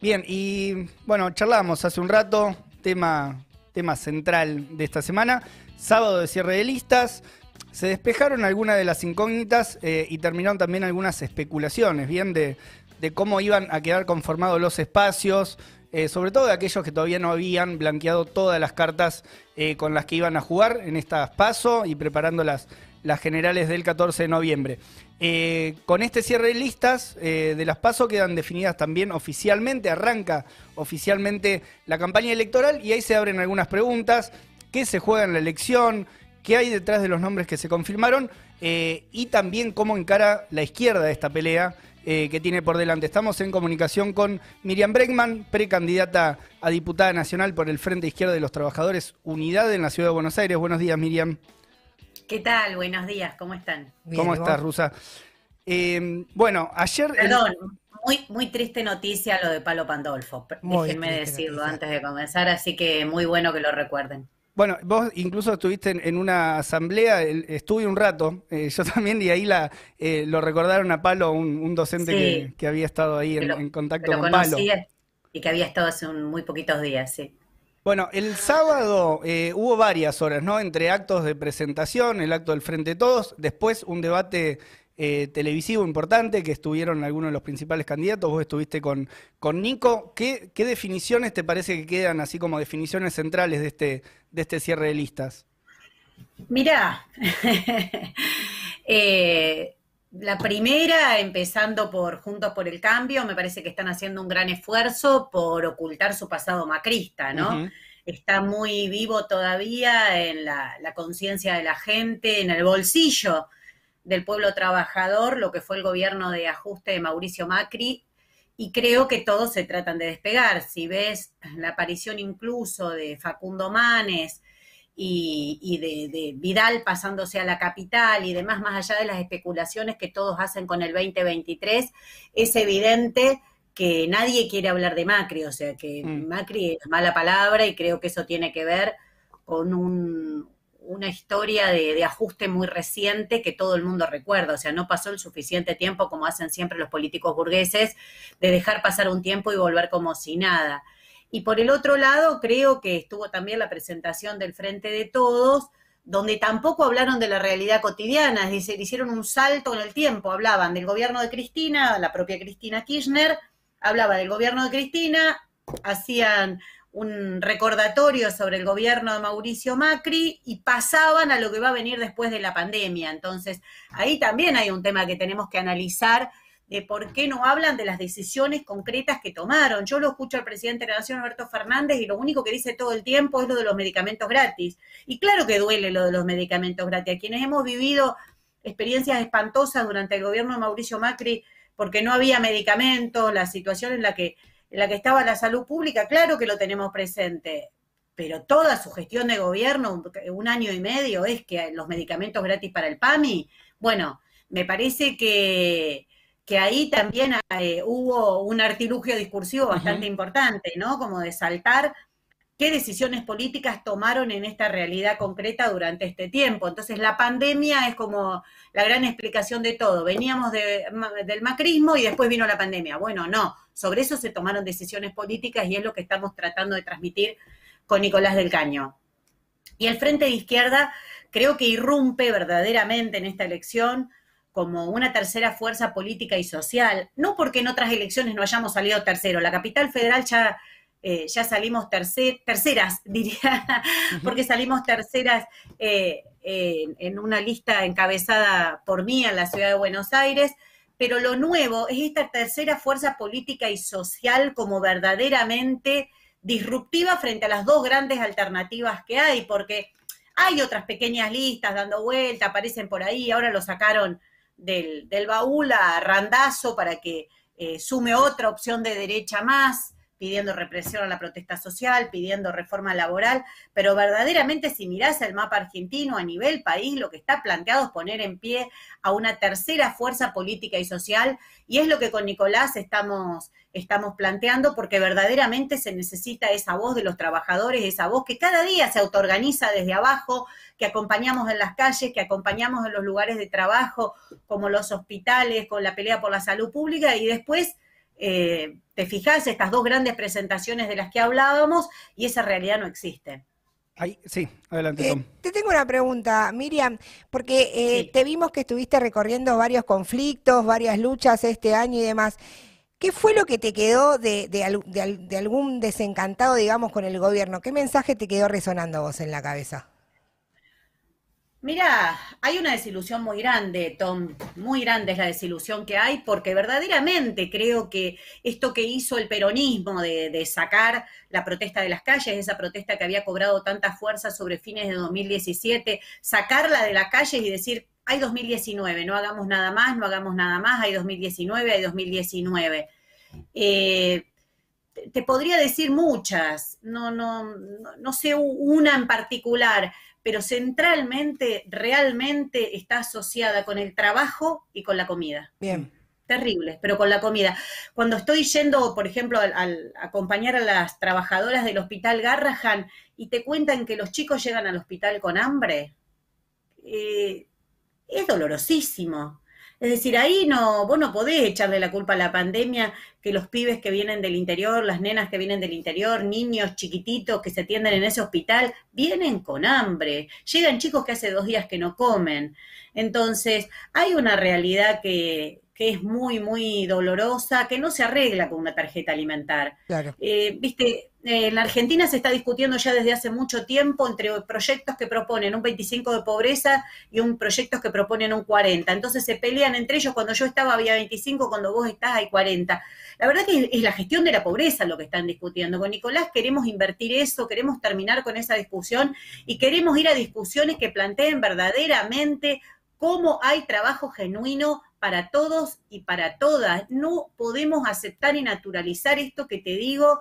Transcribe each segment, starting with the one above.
Bien, y bueno, charlamos hace un rato, tema, tema central de esta semana, sábado de cierre de listas. Se despejaron algunas de las incógnitas eh, y terminaron también algunas especulaciones, bien, de, de cómo iban a quedar conformados los espacios, eh, sobre todo de aquellos que todavía no habían blanqueado todas las cartas eh, con las que iban a jugar en estas PASO y preparando las, las generales del 14 de noviembre. Eh, con este cierre de listas de las PASO quedan definidas también oficialmente, arranca oficialmente la campaña electoral y ahí se abren algunas preguntas, qué se juega en la elección, qué hay detrás de los nombres que se confirmaron y también cómo encara la izquierda esta pelea eh, que tiene por delante. Estamos en comunicación con Miriam Bregman, precandidata a diputada nacional por el Frente Izquierda de los Trabajadores Unidad en la Ciudad de Buenos Aires. Buenos días, Miriam. ¿Qué tal? Buenos días, ¿cómo están? ¿Cómo estás, Rusa? Eh, bueno, ayer... Perdón, muy, muy triste noticia lo de Palo Pandolfo, déjenme decirlo antes de comenzar, así que muy bueno que lo recuerden. Bueno, vos incluso estuviste en, una asamblea, estuve un rato, eh, yo también, y ahí la, eh, lo recordaron a Palo, un, docente que, había estado ahí en, contacto con Palo. Y que había estado hace muy poquitos días, sí. Bueno, el sábado eh, hubo varias horas, ¿no? Entre actos de presentación, el acto del Frente Todos, después un debate eh, televisivo importante que estuvieron algunos de los principales candidatos. Vos estuviste con, con Nico. ¿Qué, definiciones te parece que quedan así como definiciones centrales de este, de este cierre de listas? Mirá, eh, la primera, empezando por Juntos por el Cambio, me parece que están haciendo un gran esfuerzo por ocultar su pasado macrista, ¿no? Está muy vivo todavía en la, la conciencia de la gente, en el bolsillo del pueblo trabajador, lo que fue el gobierno de ajuste de Mauricio Macri, y creo que todos se tratan de despegar. Si ves la aparición incluso de Facundo Manes y, de, Vidal pasándose a la capital y demás, más allá de las especulaciones que todos hacen con el 2023, es evidente que nadie quiere hablar de Macri, o sea que mm. Macri es mala palabra y creo que eso tiene que ver con un, una historia de, ajuste muy reciente que todo el mundo recuerda, o sea, no pasó el suficiente tiempo como hacen siempre los políticos burgueses, de dejar pasar un tiempo y volver como si nada. Y por el otro lado, creo que estuvo también la presentación del Frente de Todos, donde tampoco hablaron de la realidad cotidiana, es decir, hicieron un salto en el tiempo, hablaban del gobierno de Cristina, la propia Cristina Kirchner, hablaba del gobierno de Cristina, hacían un recordatorio sobre el gobierno de Mauricio Macri y pasaban a lo que va a venir después de la pandemia. Entonces, ahí también hay un tema que tenemos que analizar de por qué no hablan de las decisiones concretas que tomaron. Yo lo escucho al presidente de la Nación, Alberto Fernández, y lo único que dice todo el tiempo es lo de los medicamentos gratis. Y claro que duele lo de los medicamentos gratis. A quienes hemos vivido experiencias espantosas durante el gobierno de Mauricio Macri, porque no había medicamentos, la situación en la que en la que estaba la salud pública, claro que lo tenemos presente, pero toda su gestión de gobierno, un año y medio, es que los medicamentos gratis para el PAMI, bueno, me parece que, que ahí también eh, hubo un artilugio discursivo bastante importante, ¿no? Como de saltar qué decisiones políticas tomaron en esta realidad concreta durante este tiempo. Entonces, la pandemia es como la gran explicación de todo. Veníamos del macrismo y después vino la pandemia. Bueno, no, sobre eso se tomaron decisiones políticas y es lo que estamos tratando de transmitir con Nicolás del Caño. Y el Frente de Izquierda creo que irrumpe verdaderamente en esta elección como una tercera fuerza política y social, no porque en otras elecciones no hayamos salido tercero, la capital federal ya eh, ya salimos terceras, diría, porque salimos terceras eh, en una lista encabezada por mí en la ciudad de Buenos Aires, pero lo nuevo es esta tercera fuerza política y social como verdaderamente disruptiva frente a las dos grandes alternativas que hay, porque hay otras pequeñas listas dando vuelta, aparecen por ahí, ahora lo sacaron del, baúl a Randazo para que eh, sume otra opción de derecha más pidiendo represión a la protesta social, pidiendo reforma laboral, pero verdaderamente si mirás el mapa argentino a nivel país, lo que está planteado es poner en pie a una tercera fuerza política y social, y es lo que con Nicolás estamos, estamos planteando, porque verdaderamente se necesita esa voz de los trabajadores, esa voz que cada día se autoorganiza desde abajo, que acompañamos en las calles, que acompañamos en los lugares de trabajo, como los hospitales, con la pelea por la salud pública, y después eh, te fijas estas dos grandes presentaciones de las que hablábamos y esa realidad no existe. sí, adelante. Eh, te tengo una pregunta, Miriam, porque eh, te vimos que estuviste recorriendo varios conflictos, varias luchas este año y demás. ¿Qué fue lo que te quedó de, de, algún desencantado, digamos, con el gobierno? ¿Qué mensaje te quedó resonando vos en la cabeza? Mira, hay una desilusión muy grande, Tom, muy grande es la desilusión que hay, porque verdaderamente creo que esto que hizo el peronismo de, sacar la protesta de las calles, esa protesta que había cobrado tanta fuerza sobre fines de 2017, sacarla de las calles y decir, hay 2019, no hagamos nada más, no hagamos nada más, hay 2019, hay 2019. Eh, te podría decir muchas, no, no, no sé una en particular, pero centralmente, realmente está asociada con el trabajo y con la comida. Bien. Terrible, pero con la comida. Cuando estoy yendo, por ejemplo, al, acompañar a las trabajadoras del hospital Garrahan y te cuentan que los chicos llegan al hospital con hambre, eh, es dolorosísimo. Es decir, ahí no, vos no podés echarle la culpa a la pandemia que los pibes que vienen del interior, las nenas que vienen del interior, niños chiquititos que se atienden en ese hospital, vienen con hambre. Llegan chicos que hace dos días que no comen. Entonces, hay una realidad que, que es muy, muy dolorosa, que no se arregla con una tarjeta alimentar. Claro. Eh, Viste, en la Argentina se está discutiendo ya desde hace mucho tiempo entre proyectos que proponen un 25 de pobreza y un proyectos que proponen un 40. Entonces se pelean entre ellos. Cuando yo estaba había 25, cuando vos estás hay 40. La verdad que es la gestión de la pobreza lo que están discutiendo. Con Nicolás queremos invertir eso, queremos terminar con esa discusión y queremos ir a discusiones que planteen verdaderamente cómo hay trabajo genuino para todos y para todas. No podemos aceptar y naturalizar esto que te digo,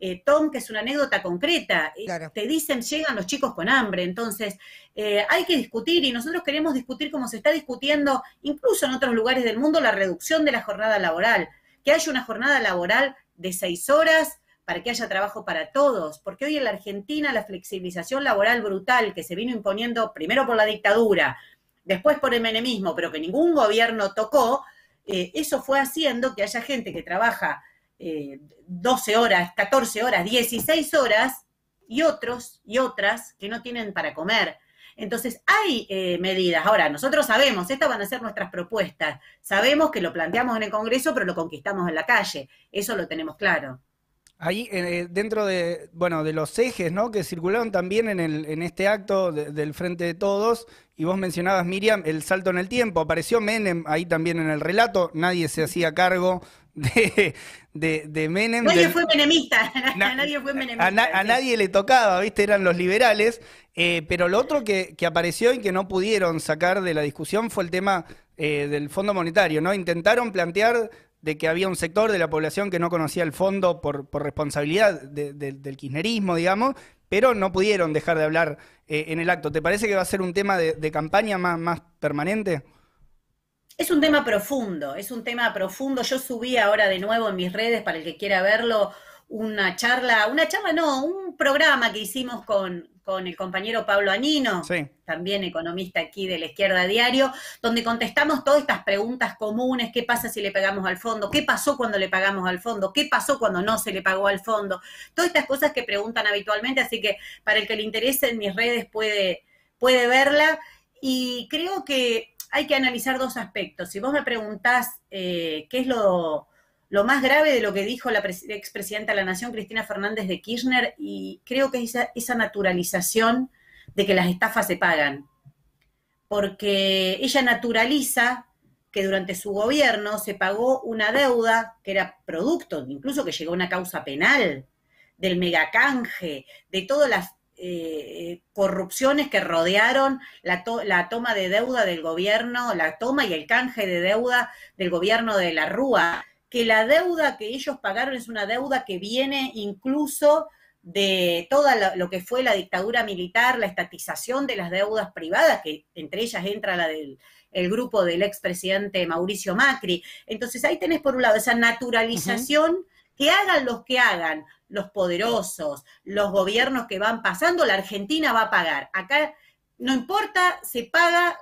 eh, Tom, que es una anécdota concreta. Eh, te dicen, llegan los chicos con hambre. Entonces, eh, hay que discutir y nosotros queremos discutir como se está discutiendo incluso en otros lugares del mundo la reducción de la jornada laboral. Que haya una jornada laboral de seis horas para que haya trabajo para todos, porque hoy en la Argentina la flexibilización laboral brutal que se vino imponiendo primero por la dictadura, después por el menemismo, pero que ningún gobierno tocó, eh, eso fue haciendo que haya gente que trabaja 12 eh, horas, 14 horas, 16 horas, y otros y otras que no tienen para comer. Entonces, hay eh, medidas. Ahora, nosotros sabemos, estas van a ser nuestras propuestas. Sabemos que lo planteamos en el Congreso, pero lo conquistamos en la calle. Eso lo tenemos claro. Ahí, eh, dentro de, bueno, de los ejes, ¿no? Que circularon también en, el, en este acto del Frente de Todos, y vos mencionabas, Miriam, el salto en el tiempo. Apareció Menem ahí también en el relato, nadie se hacía cargo de, de, Menem. Nadie fue menemista, nadie fue menemista. A, nadie le tocaba, ¿viste? Eran los liberales. Eh, pero lo otro que, que, apareció y que no pudieron sacar de la discusión fue el tema eh, del Fondo Monetario, ¿no? Intentaron plantear de que había un sector de la población que no conocía el fondo por, responsabilidad del kirchnerismo, digamos, pero no pudieron dejar de hablar eh, en el acto. ¿Te parece que va a ser un tema de, campaña más, más permanente? Es un tema profundo, es un tema profundo. Yo subí ahora de nuevo en mis redes, para el que quiera verlo, una charla, una charla no, un programa que hicimos con, con el compañero Pablo Anino, también economista aquí de la izquierda diario, donde contestamos todas estas preguntas comunes, qué pasa si le pagamos al fondo, qué pasó cuando le pagamos al fondo, qué pasó cuando no se le pagó al fondo, todas estas cosas que preguntan habitualmente, así que para el que le interese en mis redes puede, puede verla. Y creo que hay que analizar dos aspectos. Si vos me preguntás eh, qué es lo, lo más grave de lo que dijo la expresidenta de la Nación, Cristina Fernández de Kirchner, y creo que es esa, esa naturalización de que las estafas se pagan. Porque ella naturaliza que durante su gobierno se pagó una deuda que era producto, incluso que llegó a una causa penal, del megacanje, de todas las eh, corrupciones que rodearon la, la, toma de deuda del gobierno, la toma y el canje de deuda del gobierno de la Rúa que la deuda que ellos pagaron es una deuda que viene incluso de todo lo que fue la dictadura militar, la estatización de las deudas privadas, que entre ellas entra la del grupo del expresidente Mauricio Macri. Entonces ahí tenés por un lado esa naturalización, que hagan los que hagan, los poderosos, los gobiernos que van pasando, la Argentina va a pagar. Acá no importa, se paga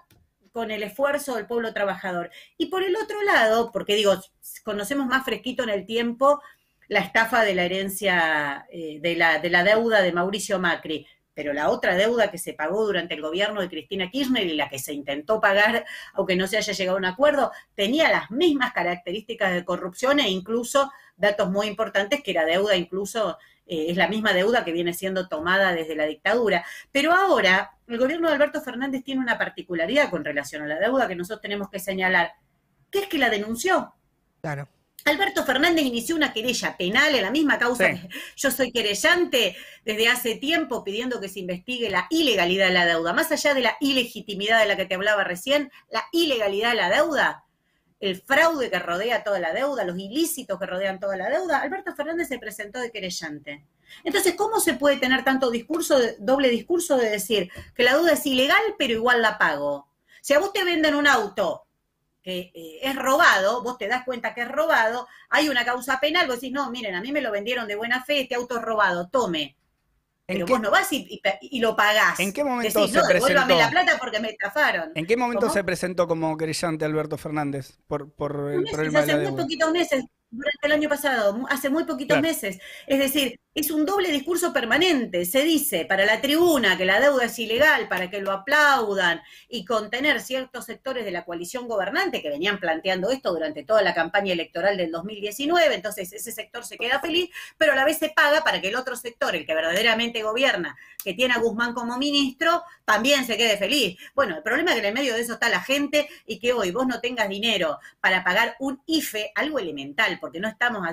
con el esfuerzo del pueblo trabajador. Y por el otro lado, porque digo, conocemos más fresquito en el tiempo la estafa de la herencia, eh, de, la, de la deuda de Mauricio Macri, pero la otra deuda que se pagó durante el gobierno de Cristina Kirchner y la que se intentó pagar, aunque no se haya llegado a un acuerdo, tenía las mismas características de corrupción e incluso datos muy importantes que era deuda incluso eh, es la misma deuda que viene siendo tomada desde la dictadura. Pero ahora el gobierno de Alberto Fernández tiene una particularidad con relación a la deuda que nosotros tenemos que señalar, que es que la denunció. Claro. Alberto Fernández inició una querella penal en la misma causa que yo soy querellante desde hace tiempo pidiendo que se investigue la ilegalidad de la deuda. Más allá de la ilegitimidad de la que te hablaba recién, la ilegalidad de la deuda, el fraude que rodea toda la deuda, los ilícitos que rodean toda la deuda, Alberto Fernández se presentó de querellante. Entonces, ¿cómo se puede tener tanto discurso, doble discurso de decir que la deuda es ilegal, pero igual la pago? Si a vos te venden un auto que eh, es robado, vos te das cuenta que es robado, hay una causa penal, vos decís, no, miren, a mí me lo vendieron de buena fe, este auto es robado, tome. Pero vos no vas y, lo pagás. ¿En qué momento se presentó? la plata porque me estafaron. ¿En qué momento se presentó como querellante Alberto Fernández por, por el problema de la Hace muy poquitos meses, durante el año pasado, hace muy poquitos meses. Es decir, es un doble discurso permanente. Se dice para la tribuna que la deuda es ilegal para que lo aplaudan y contener ciertos sectores de la coalición gobernante que venían planteando esto durante toda la campaña electoral del 2019. Entonces ese sector se queda feliz, pero a la vez se paga para que el otro sector, el que verdaderamente gobierna, que tiene a Guzmán como ministro, también se quede feliz. Bueno, el problema es que en el medio de eso está la gente y que hoy vos no tengas dinero para pagar un IFE, algo elemental, porque no estamos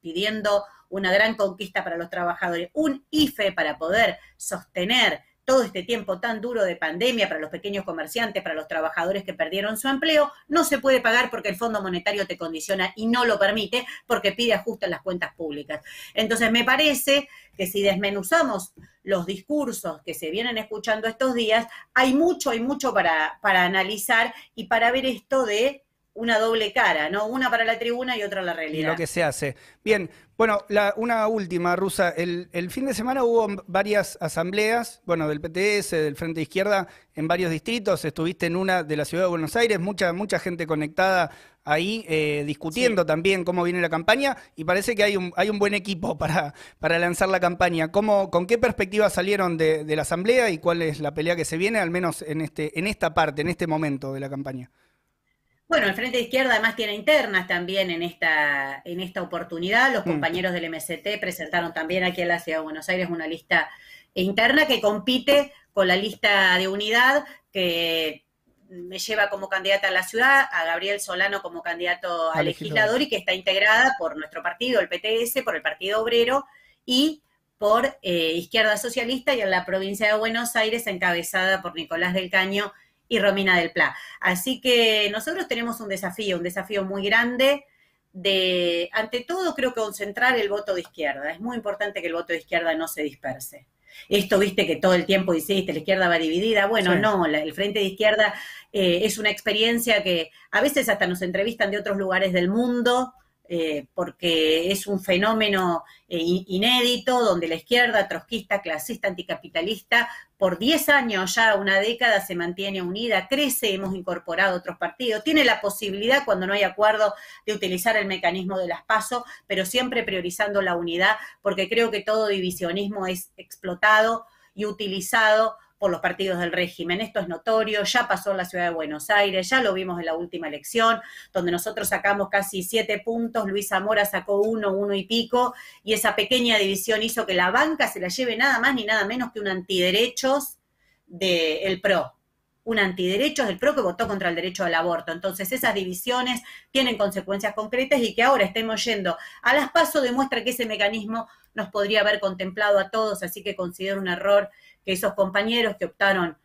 pidiendo una gran conquista para los trabajadores, un IFE para poder sostener todo este tiempo tan duro de pandemia para los pequeños comerciantes, para los trabajadores que perdieron su empleo, no se puede pagar porque el Fondo Monetario te condiciona y no lo permite porque pide ajuste en las cuentas públicas. Entonces, me parece que si desmenuzamos los discursos que se vienen escuchando estos días, hay mucho, hay mucho para, para analizar y para ver esto de una doble cara, ¿no? Una para la tribuna y otra la realidad. Y lo que se hace. Bien, bueno, la, una última, Rusa. El, fin de semana hubo varias asambleas, bueno, del PTS, del Frente Izquierda, en varios distritos. Estuviste en una de la Ciudad de Buenos Aires, mucha, mucha gente conectada ahí, eh, discutiendo también cómo viene la campaña, y parece que hay un, hay un buen equipo para, para lanzar la campaña. ¿Cómo, ¿Con qué perspectiva salieron de, de la asamblea y cuál es la pelea que se viene, al menos en, este, en esta parte, en este momento de la campaña? Bueno, el Frente de Izquierda además tiene internas también en esta, en esta oportunidad. Los mm. compañeros del MST presentaron también aquí en la Ciudad de Buenos Aires una lista interna que compite con la lista de unidad que me lleva como candidata a la ciudad, a Gabriel Solano como candidato a, legislador y que está integrada por nuestro partido, el PTS, por el Partido Obrero y por eh, Izquierda Socialista y en la provincia de Buenos Aires encabezada por Nicolás del Caño y Romina del Pla. Así que nosotros tenemos un desafío, un desafío muy grande de, ante todo, creo que concentrar el voto de izquierda. Es muy importante que el voto de izquierda no se disperse. Esto, viste, que todo el tiempo hiciste, la izquierda va dividida. Bueno, no, el Frente de Izquierda eh, es una experiencia que a veces hasta nos entrevistan de otros lugares del mundo eh, porque es un fenómeno eh, inédito donde la izquierda trotskista, clasista, anticapitalista, por 10 años ya, una década, se mantiene unida, crece, hemos incorporado otros partidos, tiene la posibilidad, cuando no hay acuerdo, de utilizar el mecanismo de las pasos, pero siempre priorizando la unidad, porque creo que todo divisionismo es explotado y utilizado por los partidos del régimen. Esto es notorio, ya pasó en la ciudad de Buenos Aires, ya lo vimos en la última elección, donde nosotros sacamos casi siete puntos, Luis Zamora sacó uno, uno y pico, y esa pequeña división hizo que la banca se la lleve nada más ni nada menos que un antiderechos del PRO un antiderechos del PRO que votó contra el derecho al aborto. Entonces, esas divisiones tienen consecuencias concretas y que ahora estemos yendo a las pasos demuestra que ese mecanismo nos podría haber contemplado a todos, así que considero un error que esos compañeros que optaron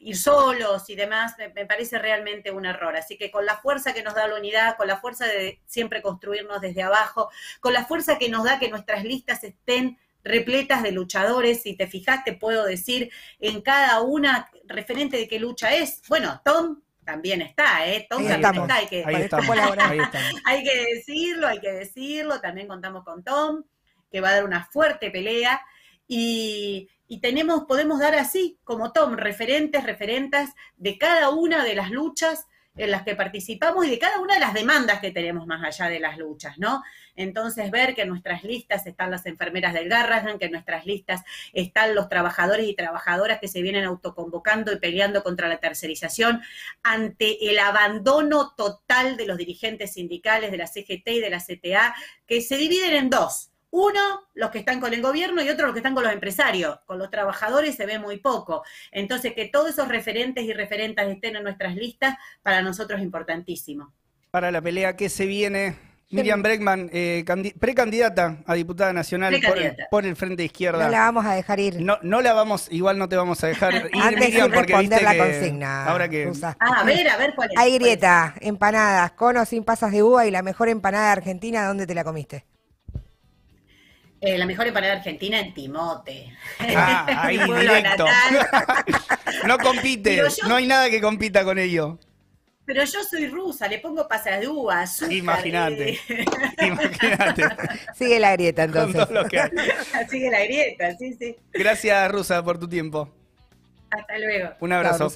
ir solos y demás, me, parece realmente un error. Así que con la fuerza que nos da la unidad, con la fuerza de siempre construirnos desde abajo, con la fuerza que nos da que nuestras listas estén repletas de luchadores, si te fijaste, puedo decir en cada una referente de qué lucha es. Bueno, Tom también está, ¿eh? Tom también está, hay que, hay que decirlo, hay que decirlo, también contamos con Tom, que va a dar una fuerte pelea. Y, y tenemos, podemos dar así, como Tom, referentes, referentes de cada una de las luchas en las que participamos y de cada una de las demandas que tenemos más allá de las luchas, ¿no? Entonces, ver que en nuestras listas están las enfermeras del Garrahan, que en nuestras listas están los trabajadores y trabajadoras que se vienen autoconvocando y peleando contra la tercerización ante el abandono total de los dirigentes sindicales de la CGT y de la CTA, que se dividen en dos uno, los que están con el gobierno y otro, los que están con los empresarios. Con los trabajadores se ve muy poco. Entonces, que todos esos referentes y referentas estén en nuestras listas, para nosotros es importantísimo. Para la pelea que se viene, Miriam Breckman, eh, precandidata a diputada nacional por el, Frente Izquierda. No la vamos a dejar ir. No, no la vamos, igual no te vamos a dejar ir, Antes Miriam, de porque viste la consigna. Ahora que... Ah, a ver, a ver cuál es. Hay grieta, empanadas, con sin pasas de uva y la mejor empanada de Argentina, ¿dónde te la comiste? Eh, la mejor empanada argentina en Timote. Ah, ahí directo. no compite, no hay nada que compita con ello. Pero yo soy rusa, le pongo pasas de uva, Imagínate. Imagínate. Sigue la grieta entonces. Sigue la grieta, sí, sí. Gracias, Rusa, por tu tiempo. Hasta luego. Un abrazo.